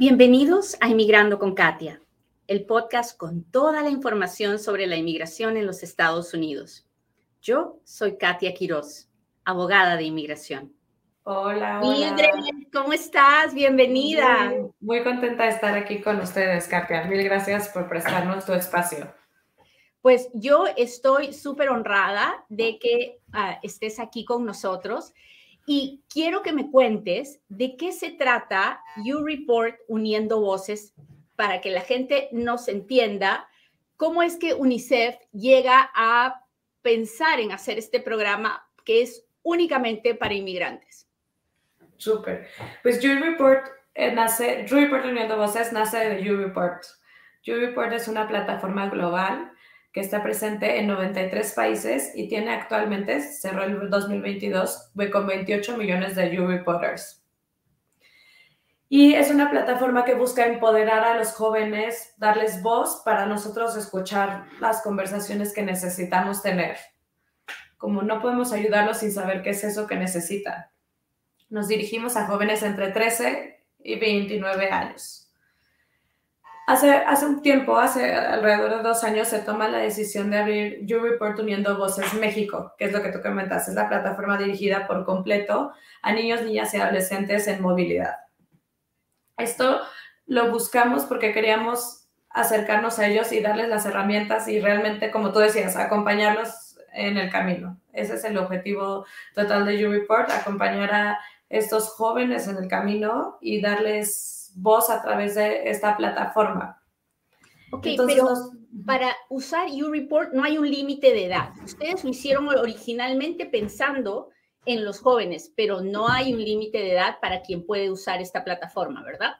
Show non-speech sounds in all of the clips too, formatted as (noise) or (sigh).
Bienvenidos a Inmigrando con Katia, el podcast con toda la información sobre la inmigración en los Estados Unidos. Yo soy Katia Quiroz, abogada de inmigración. Hola, hola. ¿cómo estás? Bienvenida. Muy, contenta de estar aquí con ustedes, Katia. Mil gracias por prestarnos tu espacio. Pues yo estoy súper honrada de que ah, estés aquí con nosotros y quiero que me cuentes de qué se trata You Report Uniendo Voces para que la gente nos entienda cómo es que UNICEF llega a pensar en hacer este programa que es únicamente para inmigrantes. Súper. Pues You Report eh, nace, You Report Uniendo Voces nace de You Report. You Report es una plataforma global que está presente en 93 países y tiene actualmente, cerró el 2022, con 28 millones de U-Reporters. Y es una plataforma que busca empoderar a los jóvenes, darles voz para nosotros escuchar las conversaciones que necesitamos tener. Como no podemos ayudarlos sin saber qué es eso que necesitan. Nos dirigimos a jóvenes entre 13 y 29 años. Hace, hace un tiempo, hace alrededor de dos años, se toma la decisión de abrir You Report Uniendo Voces México, que es lo que tú comentas, es la plataforma dirigida por completo a niños, niñas y adolescentes en movilidad. Esto lo buscamos porque queríamos acercarnos a ellos y darles las herramientas y realmente, como tú decías, acompañarlos en el camino. Ese es el objetivo total de You Report, acompañar a estos jóvenes en el camino y darles voz a través de esta plataforma. Ok, pero para usar YouReport no hay un límite de edad. Ustedes lo hicieron originalmente pensando en los jóvenes, pero no hay un límite de edad para quien puede usar esta plataforma, ¿verdad?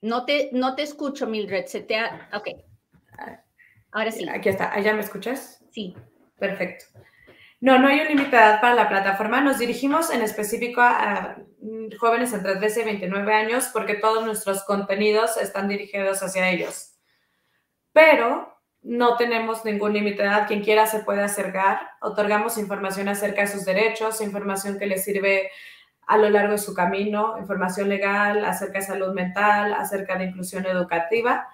No te, no te escucho, Mildred. Se te ha... Ok. Ahora sí. Aquí está. ¿Allá me escuchas? Sí. Perfecto. No, no hay un límite de edad para la plataforma. Nos dirigimos en específico a, jóvenes entre 13 y 29 años porque todos nuestros contenidos están dirigidos hacia ellos. Pero no tenemos ningún límite de edad. Quien quiera se puede acercar. Otorgamos información acerca de sus derechos, información que les sirve a lo largo de su camino, información legal acerca de salud mental, acerca de inclusión educativa.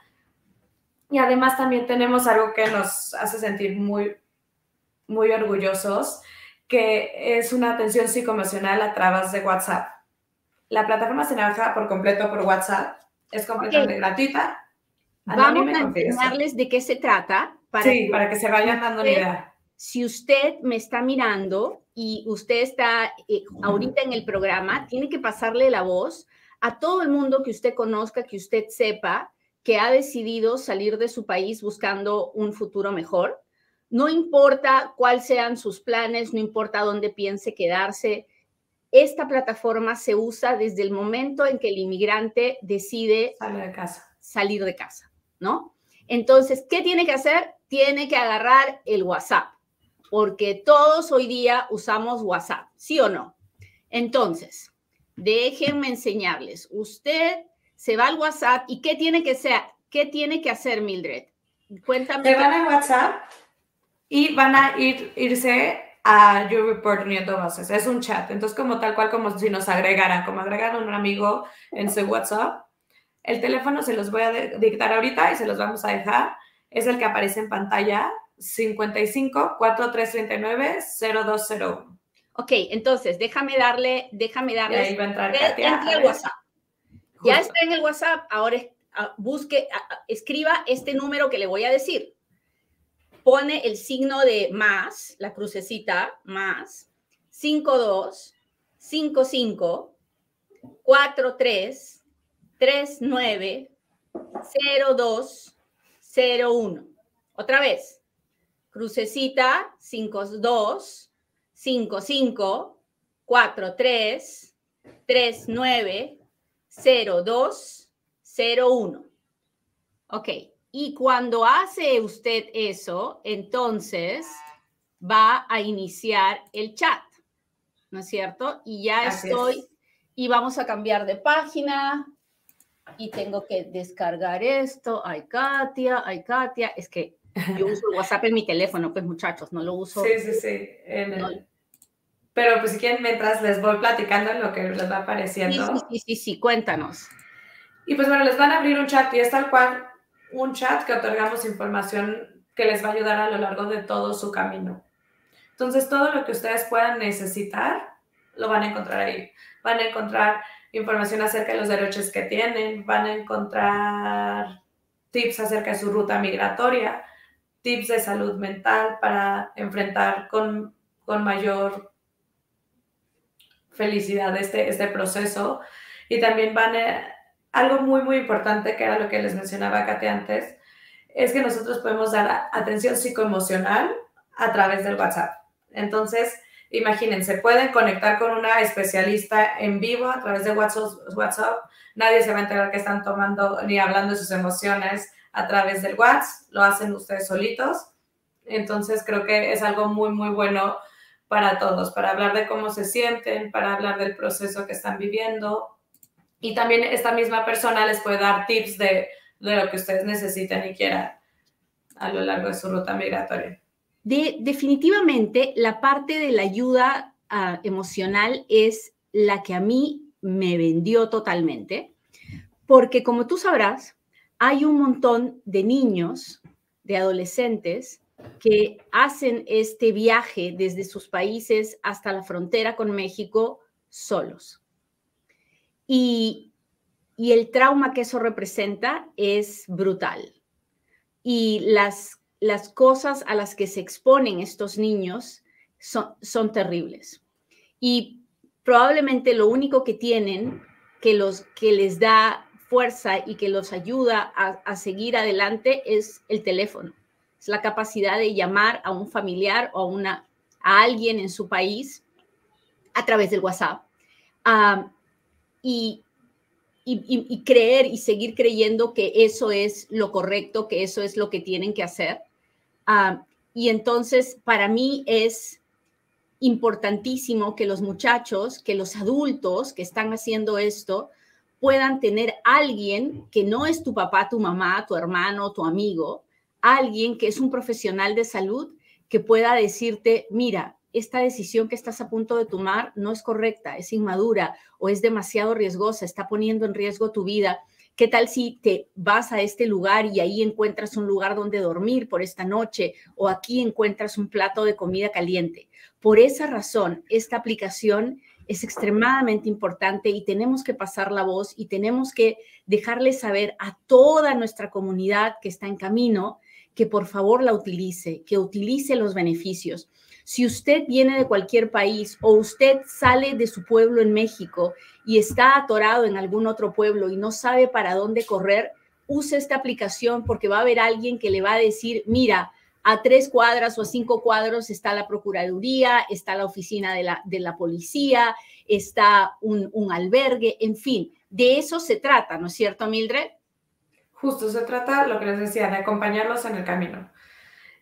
Y además también tenemos algo que nos hace sentir muy muy orgullosos, que es una atención psicoemocional a través de WhatsApp. La plataforma se trabaja por completo por WhatsApp, es completamente gratuita. Vamos a enseñarles de qué se trata. Para sí, que, para que se vayan dando una idea. Si usted me está mirando y usted está eh, ahorita en el programa, tiene que pasarle la voz a todo el mundo que usted conozca, que usted sepa que ha decidido salir de su país buscando un futuro mejor no importa cuáles sean sus planes, no importa dónde piense quedarse, esta plataforma se usa desde el momento en que el inmigrante decide salir de casa. Salir de casa, ¿no? Entonces, ¿qué tiene que hacer? Tiene que agarrar el WhatsApp, porque todos hoy día usamos WhatsApp, ¿sí o no? Entonces, déjenme enseñarles. Usted se va al WhatsApp y ¿qué tiene que ser? ¿Qué tiene que hacer, Mildred? Cuéntame. Se van al WhatsApp y van a ir, irse a You Report uniendo voces. Es un chat. Entonces, como tal cual, como si nos agregaran, como agregaron un amigo en su WhatsApp. El teléfono se los voy a dictar ahorita y se los vamos a dejar. Es el que aparece en pantalla, 55 4339 0201. Ok, entonces déjame darle, déjame darle. ahí va a entrar Katia, el WhatsApp. Ya está en el WhatsApp, ahora ah, busque, ah, ah, escriba este número que le voy a decir pone el signo de más, la crucecita, más, 52, 55, 43, 39, 02, 01. Otra vez, crucecita, 52, 55, 43, 39, 02, 01. Ok, y cuando hace usted eso, entonces va a iniciar el chat, ¿no es cierto? Y ya estoy, y vamos a cambiar de página, y tengo que descargar esto. Ay, Katia, ay, Katia, es que yo uso WhatsApp en mi teléfono, pues muchachos, no lo uso. Sí, sí, sí. pero pues si quieren, mientras les voy platicando lo que les va apareciendo. Sí, sí, sí, sí, cuéntanos. Y pues bueno, les van a abrir un chat y es tal cual un chat que otorgamos información que les va a ayudar a lo largo de todo su camino. Entonces, todo lo que ustedes puedan necesitar, lo van a encontrar ahí. Van a encontrar información acerca de los derechos que tienen, van a encontrar tips acerca de su ruta migratoria, tips de salud mental para enfrentar con, con mayor felicidad este, este proceso. Y también van a, algo muy, muy importante, que era lo que les mencionaba Kate antes, es que nosotros podemos dar atención psicoemocional a través del WhatsApp. Entonces, imagínense, pueden conectar con una especialista en vivo a través de WhatsApp. Nadie se va a enterar que están tomando ni hablando de sus emociones a través del WhatsApp. Lo hacen ustedes solitos. Entonces, creo que es algo muy, muy bueno para todos, para hablar de cómo se sienten, para hablar del proceso que están viviendo. Y también esta misma persona les puede dar tips de, lo que ustedes necesiten y quieran a lo largo de su ruta migratoria. De, definitivamente, la parte de la ayuda ah, emocional es la que a mí me vendió totalmente, porque como tú sabrás, hay un montón de niños, de adolescentes, que hacen este viaje desde sus países hasta la frontera con México solos. Y, el trauma que eso representa es brutal. Y las, las cosas a las que se exponen estos niños son, son terribles. Y probablemente lo único que tienen que, los, que les da fuerza y que los ayuda a, a seguir adelante es el teléfono es la capacidad de llamar a un familiar o a, una, a alguien en su país a través del WhatsApp. Y, creer y seguir creyendo que eso es lo correcto, que eso es lo que tienen que hacer. y entonces, para mí es importantísimo que los muchachos, que los adultos que están haciendo esto, puedan tener alguien que no es tu papá, tu mamá, tu hermano, tu amigo, alguien que es un profesional de salud que pueda decirte, mira, esta decisión que estás a punto de tomar no es correcta, es inmadura o es demasiado riesgosa, está poniendo en riesgo tu vida. ¿Qué tal si te vas a este lugar y ahí encuentras un lugar donde dormir por esta noche o aquí encuentras un plato de comida caliente? Por esa razón, esta aplicación es extremadamente importante y tenemos que pasar la voz y tenemos que dejarle saber a toda nuestra comunidad que está en camino que por favor la utilice, que utilice los beneficios. Si usted viene de cualquier país o usted sale de su pueblo en México y está atorado en algún otro pueblo y no sabe para dónde correr, use esta aplicación porque va a haber alguien que le va a decir, mira, a tres cuadras o a cinco cuadros está la Procuraduría, está la oficina de la, de la policía, está un, un albergue, en fin, de eso se trata, ¿no es cierto, Mildred? Justo se trata, lo que les decía, de acompañarlos en el camino.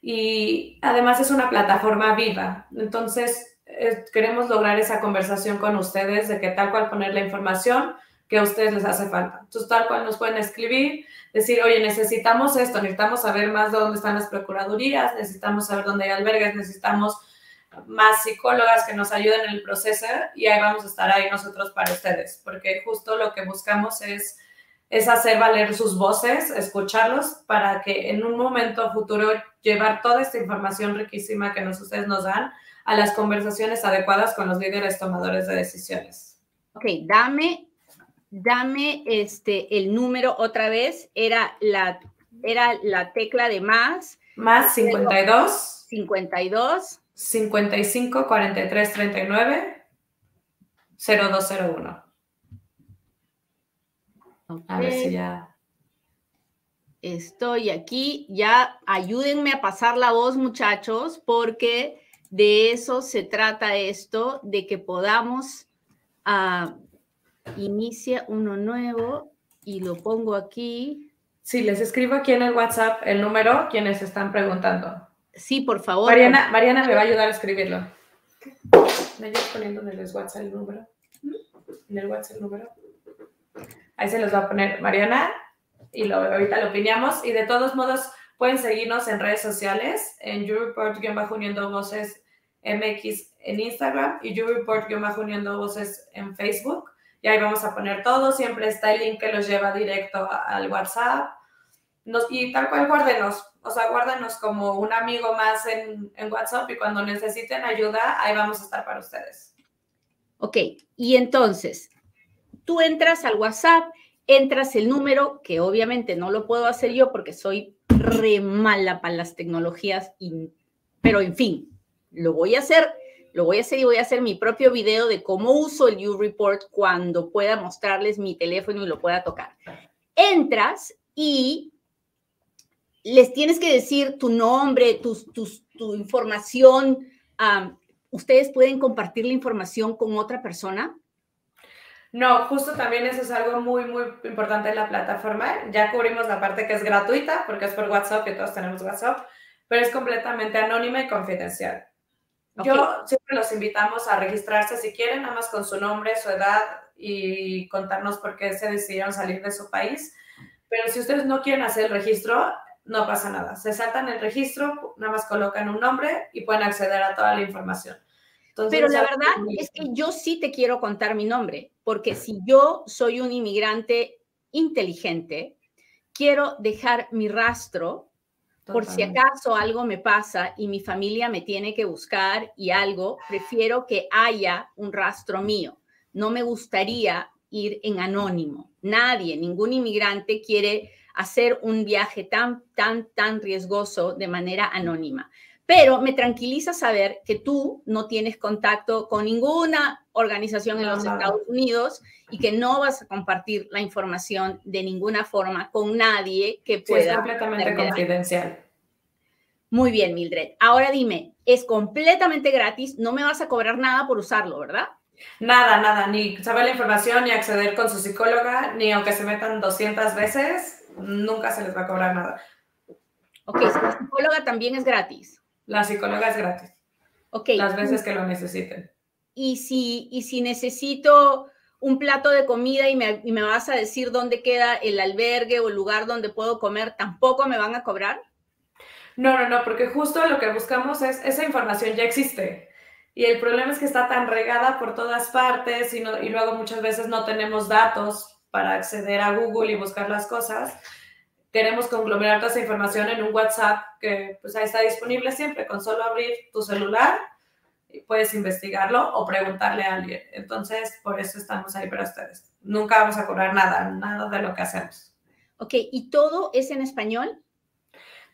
Y además es una plataforma viva. Entonces, queremos lograr esa conversación con ustedes de que tal cual poner la información que a ustedes les hace falta. Entonces, tal cual nos pueden escribir, decir, oye, necesitamos esto, necesitamos saber más de dónde están las procuradurías, necesitamos saber dónde hay albergues, necesitamos más psicólogas que nos ayuden en el proceso y ahí vamos a estar ahí nosotros para ustedes, porque justo lo que buscamos es es hacer valer sus voces, escucharlos para que en un momento futuro llevar toda esta información riquísima que nos, ustedes nos dan a las conversaciones adecuadas con los líderes tomadores de decisiones. Ok, dame, dame este, el número otra vez. Era la, era la tecla de más. Más 52. 52. 55 43 39 0201. A ver si ya. Estoy aquí. Ya ayúdenme a pasar la voz, muchachos, porque de eso se trata esto, de que podamos uh, inicia uno nuevo y lo pongo aquí. Sí, les escribo aquí en el WhatsApp el número, quienes están preguntando. Sí, por favor. Mariana, Mariana me va a ayudar a escribirlo. ¿Me ayudas poniendo en el WhatsApp el número? ¿En el WhatsApp el número? Ahí se los va a poner Mariana y ahorita lo opinamos. Y de todos modos, pueden seguirnos en redes sociales, en YouReport-uniendo voces MX en Instagram y YouReport-uniendo voces en Facebook. Y ahí vamos a poner todo. Siempre está el link que los lleva directo al WhatsApp. y tal cual, guárdenos. O sea, guárdenos como un amigo más en, en WhatsApp y cuando necesiten ayuda, ahí vamos a estar para ustedes. Ok, y entonces, tú entras al WhatsApp, entras el número, que obviamente no lo puedo hacer yo porque soy re mala para las tecnologías, pero en fin, lo voy a hacer, lo voy a hacer y voy a hacer mi propio video de cómo uso el U-Report cuando pueda mostrarles mi teléfono y lo pueda tocar. Entras y les tienes que decir tu nombre, tu, tu información. ¿Ustedes pueden compartir la información con otra persona? No, justo también eso es algo muy, muy importante en la plataforma. Ya cubrimos la parte que es gratuita, porque es por WhatsApp, que todos tenemos WhatsApp, pero es completamente anónima y confidencial. Yo siempre los invitamos a registrarse si quieren, nada más con su nombre, su edad y contarnos por qué se decidieron salir de su país. Pero si ustedes no quieren hacer el registro, no pasa nada. Se saltan el registro, nada más colocan un nombre y pueden acceder a toda la información. Pero la verdad es que yo sí te quiero contar mi nombre, porque si yo soy un inmigrante inteligente, quiero dejar mi rastro por si acaso algo me pasa y mi familia me tiene que buscar y algo, prefiero que haya un rastro mío. No me gustaría ir en anónimo. Nadie, ningún inmigrante quiere hacer un viaje tan, tan, tan riesgoso de manera anónima. Pero me tranquiliza saber que tú no tienes contacto con ninguna organización en los Estados Unidos y que no vas a compartir la información de ninguna forma con nadie que pueda. Sí, es completamente confidencial. Muy bien, Mildred. Ahora dime, es completamente gratis, no me vas a cobrar nada por usarlo, ¿verdad? Nada, nada, ni saber la información, ni acceder con su psicóloga, ni aunque se metan 200 veces, nunca se les va a cobrar nada. Ok, la psicóloga también es gratis. La psicóloga es gratis. Ok. Las veces que lo necesiten. Y si, y si necesito un plato de comida y me, y me vas a decir dónde queda el albergue o el lugar donde puedo comer, ¿tampoco me van a cobrar? No, no, no, porque justo lo que buscamos es, esa información ya existe. Y el problema es que está tan regada por todas partes y, y luego muchas veces no tenemos datos para acceder a Google y buscar las cosas queremos conglomerar toda esa información en un WhatsApp que pues ahí está disponible siempre, con solo abrir tu celular y puedes investigarlo o preguntarle a alguien. Entonces, por eso estamos ahí para ustedes. Nunca vamos a cobrar nada, nada de lo que hacemos. Ok, ¿y todo es en español?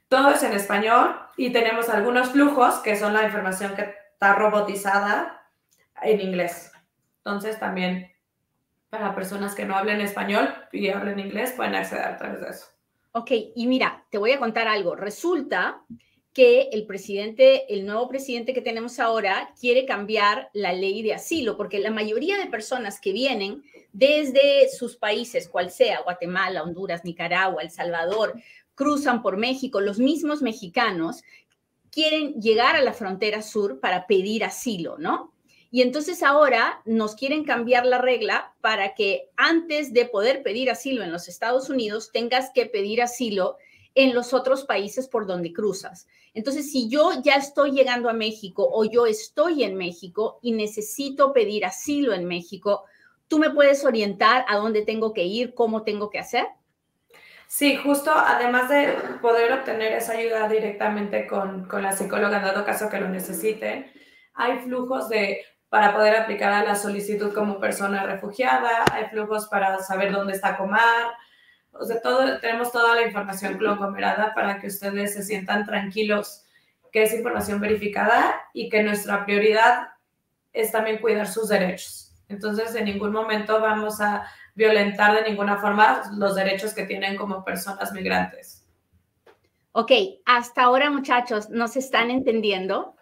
Todo es en español y tenemos algunos flujos que son la información que está robotizada en inglés. Entonces, también para personas que no hablen español y hablen inglés pueden acceder a través de eso. Ok, y mira, te voy a contar algo. Resulta que el presidente, el nuevo presidente que tenemos ahora, quiere cambiar la ley de asilo, porque la mayoría de personas que vienen desde sus países, cual sea, Guatemala, Honduras, Nicaragua, El Salvador, cruzan por México, los mismos mexicanos quieren llegar a la frontera sur para pedir asilo, ¿no? Y entonces ahora nos quieren cambiar la regla para que antes de poder pedir asilo en los Estados Unidos, tengas que pedir asilo en los otros países por donde cruzas. Entonces, si yo ya estoy llegando a México o yo estoy en México y necesito pedir asilo en México, ¿tú me puedes orientar a dónde tengo que ir, cómo tengo que hacer? Sí, justo además de poder obtener esa ayuda directamente con, con la psicóloga dado caso que lo necesiten, hay flujos de para poder aplicar a la solicitud como persona refugiada, hay flujos para saber dónde está Comar, o sea, todo, tenemos toda la información conglomerada para que ustedes se sientan tranquilos que es información verificada y que nuestra prioridad es también cuidar sus derechos. Entonces, en ningún momento vamos a violentar de ninguna forma los derechos que tienen como personas migrantes. Ok, hasta ahora muchachos, ¿nos están entendiendo?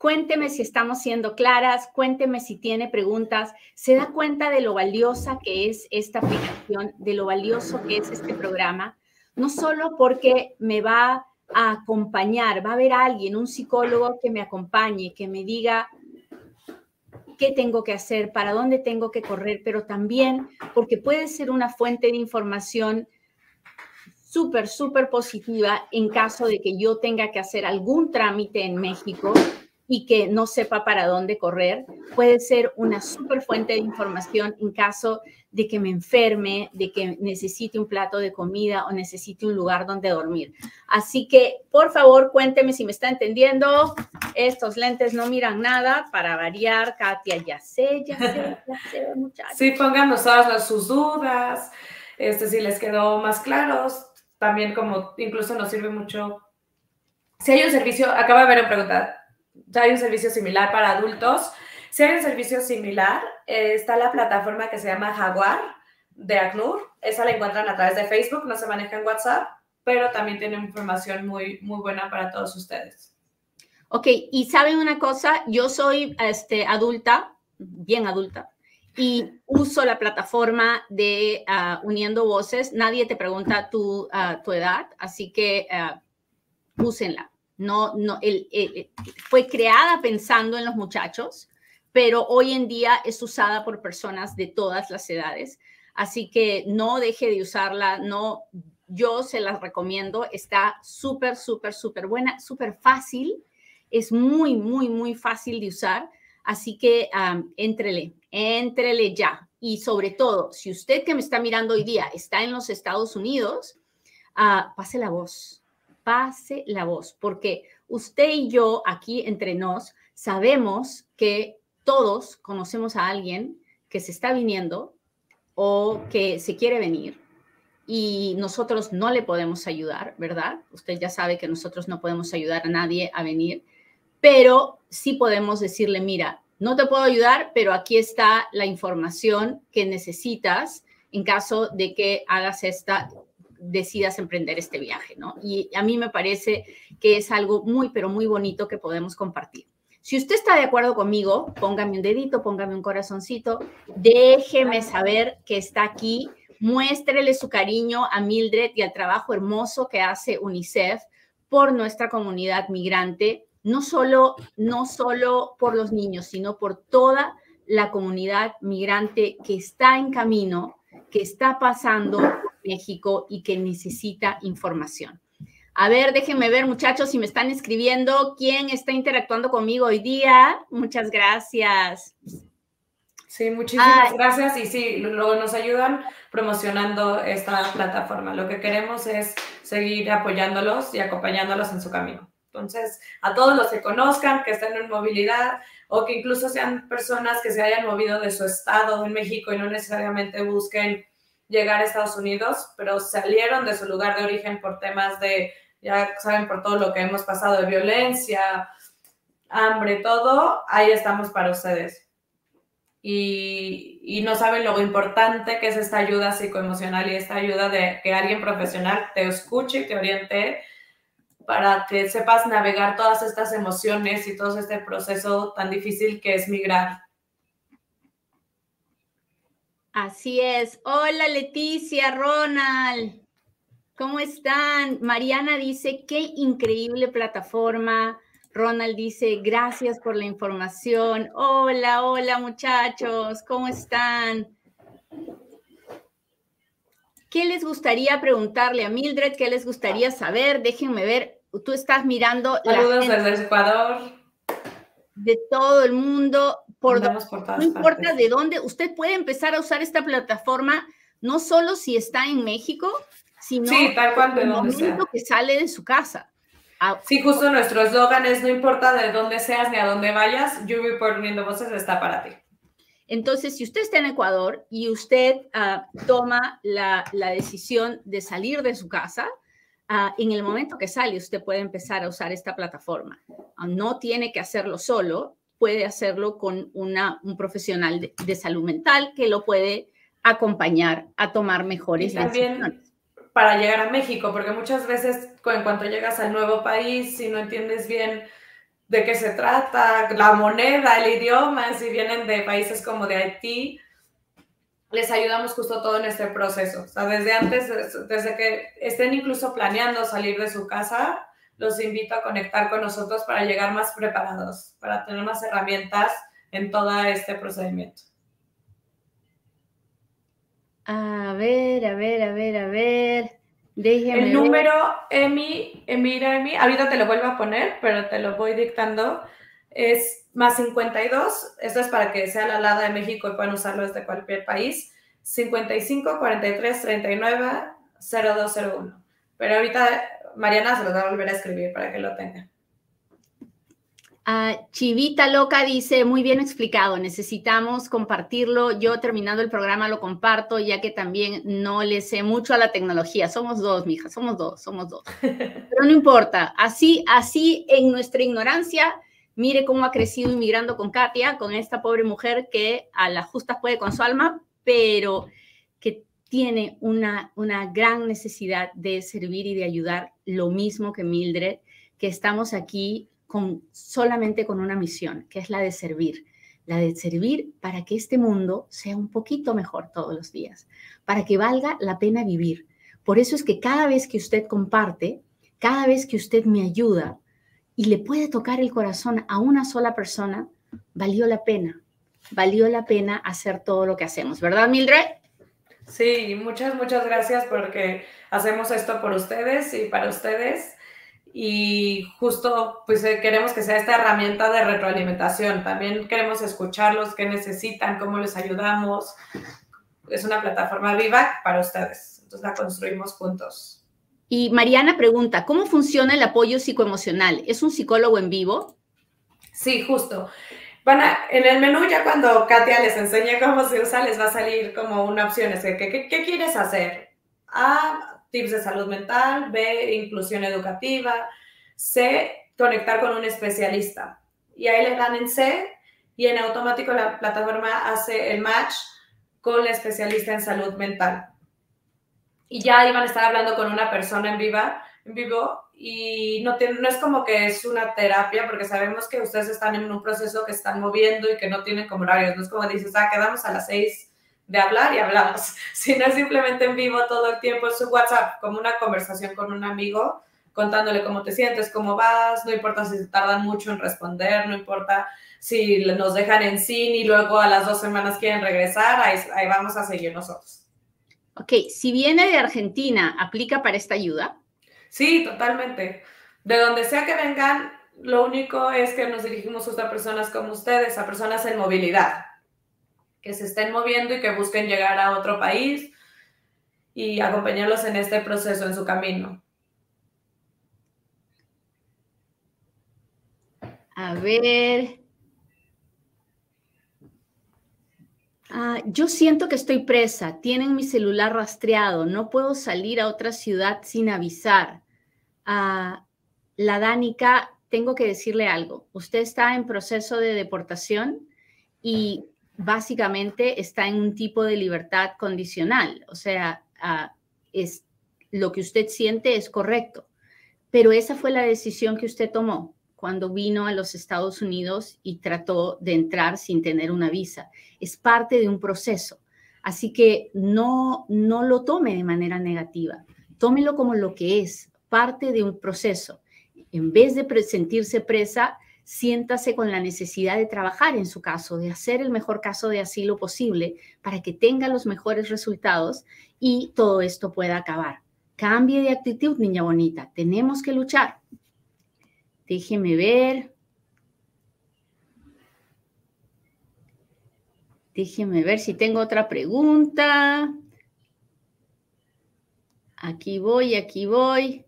Cuénteme si estamos siendo claras, cuénteme si tiene preguntas. ¿Se da cuenta de lo valiosa que es esta aplicación, de lo valioso que es este programa? No solo porque me va a acompañar, va a haber alguien, un psicólogo que me acompañe, que me diga qué tengo que hacer, para dónde tengo que correr, pero también porque puede ser una fuente de información súper, súper positiva en caso de que yo tenga que hacer algún trámite en México y que no sepa para dónde correr, puede ser una súper fuente de información en caso de que me enferme, de que necesite un plato de comida o necesite un lugar donde dormir. Así que, por favor, cuénteme si me está entendiendo. Estos lentes no miran nada para variar. Katia, ya sé, ya sé, ya sé, (laughs) muchachos. Sí, pónganos todas sus dudas, este, si les quedó más claros. También como incluso nos sirve mucho. Si hay un servicio, acaba de ver una pregunta, hay un servicio similar para adultos. Si hay un servicio similar, eh, está la plataforma que se llama Jaguar de ACNUR. Esa la encuentran a través de Facebook, no se maneja en WhatsApp, pero también tiene información muy, muy buena para todos ustedes. Ok, y saben una cosa, yo soy este, adulta, bien adulta, y uso la plataforma de ah, Uniendo Voces. Nadie te pregunta tu, ah, tu edad, así que uh, úsenla. No, no, el, fue creada pensando en los muchachos, pero hoy en día es usada por personas de todas las edades. Así que no deje de usarla, no, yo se las recomiendo, está súper, súper, súper buena, súper fácil, es muy, muy, muy fácil de usar. Así que um, entrele, entrele ya. Y sobre todo, si usted que me está mirando hoy día está en los Estados Unidos, uh, pase la voz pase la voz, porque usted y yo aquí entre nos sabemos que todos conocemos a alguien que se está viniendo o que se quiere venir y nosotros no le podemos ayudar, ¿verdad? Usted ya sabe que nosotros no podemos ayudar a nadie a venir, pero sí podemos decirle, mira, no te puedo ayudar, pero aquí está la información que necesitas en caso de que hagas esta decidas emprender este viaje, ¿no? Y a mí me parece que es algo muy, pero muy bonito que podemos compartir. Si usted está de acuerdo conmigo, póngame un dedito, póngame un corazoncito, déjeme saber que está aquí, muéstrele su cariño a Mildred y al trabajo hermoso que hace UNICEF por nuestra comunidad migrante, no solo, no solo por los niños, sino por toda la comunidad migrante que está en camino, que está pasando México y que necesita información. A ver, déjenme ver, muchachos, si me están escribiendo, quién está interactuando conmigo hoy día. Muchas gracias. Sí, muchísimas gracias. Y sí, luego nos ayudan promocionando esta plataforma. Lo que queremos es seguir apoyándolos y acompañándolos en su camino. Entonces, a todos los que conozcan, que estén en movilidad o que incluso sean personas que se hayan movido de su estado en México y no necesariamente busquen llegar a Estados Unidos, pero salieron de su lugar de origen por temas de, ya saben, por todo lo que hemos pasado de violencia, hambre, todo, ahí estamos para ustedes. Y, y, no saben lo importante que es esta ayuda psicoemocional y esta ayuda de que alguien profesional te escuche y te oriente para que sepas navegar todas estas emociones y todo este proceso tan difícil que es migrar. Así es. Hola Leticia, Ronald. ¿Cómo están? Mariana dice, qué increíble plataforma. Ronald dice, gracias por la información. Hola, hola muchachos, ¿cómo están? ¿Qué les gustaría preguntarle a Mildred? ¿Qué les gustaría saber? Déjenme ver. Tú estás mirando. Saludos desde Ecuador. De todo el mundo por, no importa de dónde, usted puede empezar a usar esta plataforma no solo si está en México, sino sí, tal cual el momento que sale de su casa. Ah, sí, justo nuestro eslogan es no importa de dónde seas ni a dónde vayas, You Report Uniendo Voces está para ti. Entonces, si usted está en Ecuador y usted uh, toma la, la, decisión de salir de su casa, uh, en el momento que sale, usted puede empezar a usar esta plataforma. Uh, no tiene que hacerlo solo, puede hacerlo con una, un profesional de, salud mental que lo puede acompañar a tomar mejores y también Para llegar a México, porque muchas veces en cuanto llegas al nuevo país, si no entiendes bien de qué se trata, la moneda, el idioma, si vienen de países como de Haití, les ayudamos justo todo en este proceso. O sea, desde antes, desde que estén incluso planeando salir de su casa, los invito a conectar con nosotros para llegar más preparados, para tener más herramientas en todo este procedimiento. A ver, a ver, a ver, a ver. Déjeme El número, Emi, Emira, Emi, ahorita te lo vuelvo a poner, pero te lo voy dictando. Es más 52. Esto es para que sea la alada de México y puedan usarlo desde cualquier país. 55 43 39 0201. Pero ahorita Mariana se lo va a volver a escribir para que lo tengan. Ah, Chivita Loca dice, muy bien explicado, necesitamos compartirlo. Yo terminando el programa lo comparto, ya que también no le sé mucho a la tecnología. Somos dos, mija, somos dos, somos dos. (laughs) Pero no importa, así, así en nuestra ignorancia, mire cómo ha crecido inmigrando con Katia, con esta pobre mujer que a la justa puede con su alma, pero que tiene una, una gran necesidad de servir y de ayudar, lo mismo que Mildred, que estamos aquí con, solamente con una misión, que es la de servir, la de servir para que este mundo sea un poquito mejor todos los días, para que valga la pena vivir. Por eso es que cada vez que usted comparte, cada vez que usted me ayuda y le puede tocar el corazón a una sola persona, valió la pena, valió la pena hacer todo lo que hacemos, ¿verdad, Mildred? Sí, muchas, muchas gracias porque hacemos esto por ustedes y para ustedes. Y justo, pues eh, queremos que sea esta herramienta de retroalimentación. También queremos escucharlos, qué necesitan, cómo les ayudamos. Es una plataforma viva para ustedes. Entonces la construimos juntos. Y Mariana pregunta, ¿cómo funciona el apoyo psicoemocional? ¿Es un psicólogo en vivo? Sí, justo. En el menú ya cuando Katia les enseñe cómo se usa, les va a salir como una opción. Es que, ¿qué, qué quieres hacer? A, tips de salud mental. B, inclusión educativa. C, conectar con un especialista. Y ahí le dan en C y en automático la plataforma hace el match con la especialista en salud mental. Y ya iban a estar hablando con una persona en, viva, en vivo y no, no es como que es una terapia, porque sabemos que ustedes están en un proceso que están moviendo y que no tienen como horarios. No es como dices, ah, quedamos a las seis de hablar y hablamos, (laughs) sino simplemente en vivo todo el tiempo, es su WhatsApp, como una conversación con un amigo, contándole cómo te sientes, cómo vas, no importa si tardan mucho en responder, no importa si nos dejan en sin y luego a las dos semanas quieren regresar, ahí, ahí vamos a seguir nosotros. Ok, si viene de Argentina, ¿aplica para esta ayuda? Sí, totalmente. De donde sea que vengan, lo único es que nos dirigimos justo a personas como ustedes, a personas en movilidad, que se estén moviendo y que busquen llegar a otro país y acompañarlos en este proceso, en su camino. A ver. Ah, yo siento que estoy presa, tienen mi celular rastreado, no puedo salir a otra ciudad sin avisar. Ah, la Danica, tengo que decirle algo. Usted está en proceso de deportación y básicamente está en un tipo de libertad condicional. O sea, ah, es, lo que usted siente es correcto. Pero esa fue la decisión que usted tomó cuando vino a los Estados Unidos y trató de entrar sin tener una visa. Es parte de un proceso. Así que no, no lo tome de manera negativa. Tómelo como lo que es, parte de un proceso. En vez de sentirse presa, siéntase con la necesidad de trabajar en su caso, de hacer el mejor caso de asilo posible para que tenga los mejores resultados y todo esto pueda acabar. Cambie de actitud, niña bonita. Tenemos que luchar. Déjeme ver. Déjeme ver si tengo otra pregunta. Aquí voy, aquí voy.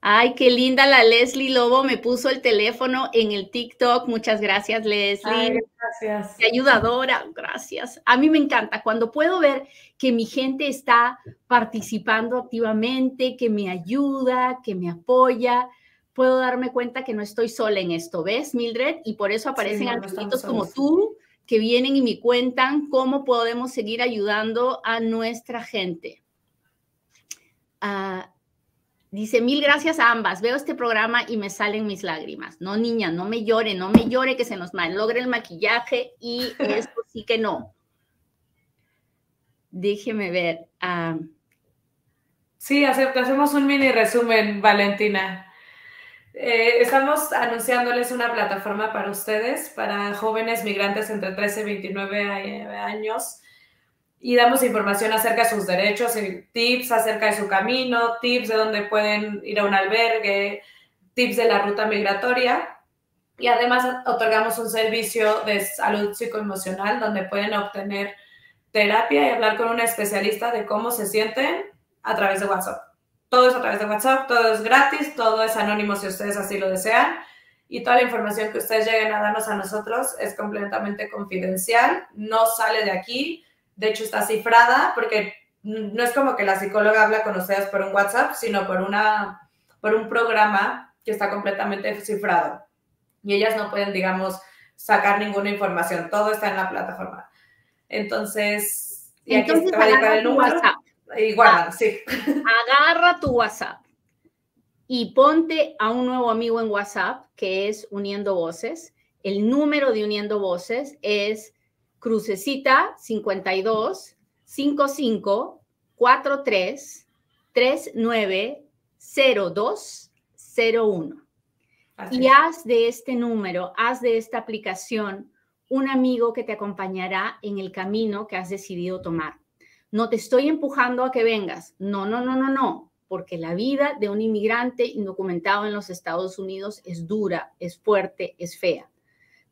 Ay, qué linda la Leslie Lobo me puso el teléfono en el TikTok. Muchas gracias, Leslie. gracias. Qué ayudadora, gracias. A mí me encanta cuando puedo ver que mi gente está participando activamente, que me ayuda, que me apoya puedo darme cuenta que no estoy sola en esto, ¿ves, Mildred? Y por eso aparecen sí, como tú que vienen y me cuentan cómo podemos seguir ayudando a nuestra gente. Ah, dice, mil gracias a ambas. Veo este programa y me salen mis lágrimas. No, niña, no me llore, no me llore que se nos logre el maquillaje y (laughs) esto sí que no. Déjeme ver. Ah. sí, hacemos un mini resumen, Valentina. Eh, estamos anunciándoles una plataforma para ustedes, para jóvenes migrantes entre 13 y 29 años, y damos información acerca de sus derechos, tips acerca de su camino, tips de dónde pueden ir a un albergue, tips de la ruta migratoria. Y además otorgamos un servicio de salud psicoemocional donde pueden obtener terapia y hablar con un especialista de cómo se sienten a través de WhatsApp. Todo es a través de WhatsApp, todo es gratis, todo es anónimo si ustedes así lo desean y toda la información que ustedes lleguen a darnos a nosotros es completamente confidencial, no sale de aquí, de hecho está cifrada porque no es como que la psicóloga habla con ustedes por un WhatsApp, sino por, una, por un programa que está completamente cifrado. Y ellas no pueden, digamos, sacar ninguna información, todo está en la plataforma. Entonces, y aquí Entonces, va a el número. WhatsApp. Igual, sí. Agarra tu WhatsApp y ponte a un nuevo amigo en WhatsApp que es Uniendo Voces. El número de Uniendo Voces es crucecita 52 55 43 39 02 01. y haz de este número, haz de esta aplicación un amigo que te acompañará en el camino que has decidido tomar. No te estoy empujando a que vengas. No, no, no, no, no porque la vida de un inmigrante indocumentado en los Estados Unidos es dura, es fuerte, es fea.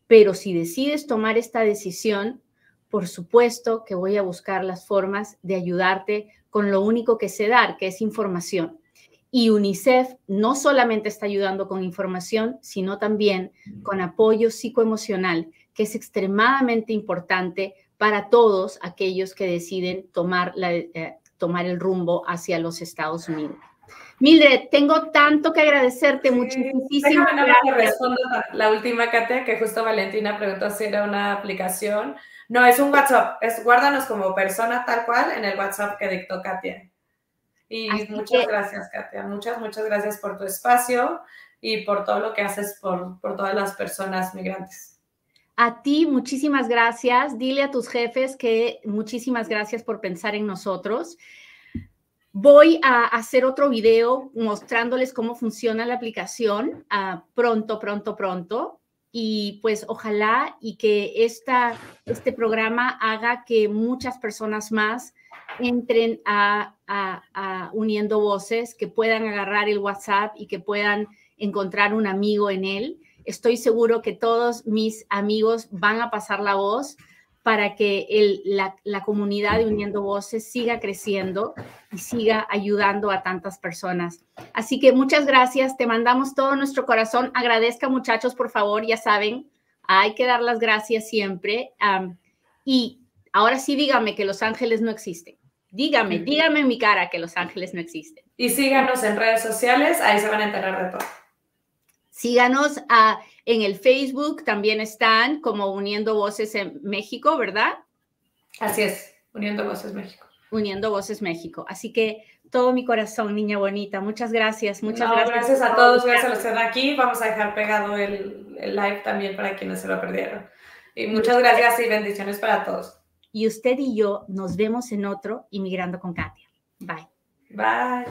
Pero si decides tomar esta decisión, por supuesto que voy a buscar las formas de ayudarte con lo único que sé dar, que es información. Y UNICEF no solamente está ayudando con información, sino también con apoyo psicoemocional, que es extremadamente importante para todos aquellos que deciden tomar la, eh, tomar el rumbo hacia los Estados Unidos. Mildred, tengo tanto que agradecerte, muchísimo. gracias. la última, Katia, que justo Valentina preguntó si era una aplicación. No, es un WhatsApp, es guárdanos como persona tal cual en el WhatsApp que dictó Katia. Y muchas gracias, Katia. Muchas, muchas gracias por tu espacio y por todo lo que haces por, por todas las personas migrantes. A ti, muchísimas gracias. Dile a tus jefes que muchísimas gracias por pensar en nosotros. Voy a hacer otro video mostrándoles cómo funciona la aplicación ah, pronto, pronto, pronto. Y pues ojalá y que esta, este programa haga que muchas personas más entren a, a Uniendo Voces, que puedan agarrar el WhatsApp y que puedan encontrar un amigo en él Estoy seguro que todos mis amigos van a pasar la voz para que la, comunidad de Uniendo Voces siga creciendo y siga ayudando a tantas personas. Así que muchas gracias, te mandamos todo nuestro corazón. Agradezca muchachos, por favor, ya saben, hay que dar las gracias siempre. y ahora sí dígame que Los Ángeles no existen. Dígame, dígame en mi cara que Los Ángeles no existen. Y síganos en redes sociales, ahí se van a enterar de todo. Síganos a, en el Facebook, también están como Uniendo Voces en México, ¿verdad? Así es, Uniendo Voces México. Uniendo Voces México. Así que todo mi corazón, niña bonita. Muchas gracias, muchas gracias. Gracias a todos, gracias a los que están aquí. Vamos a dejar pegado el, el live también para quienes se lo perdieron. Y muchas gracias y bendiciones para todos. Y usted y yo nos vemos en otro Inmigrando con Katia. Bye. Bye.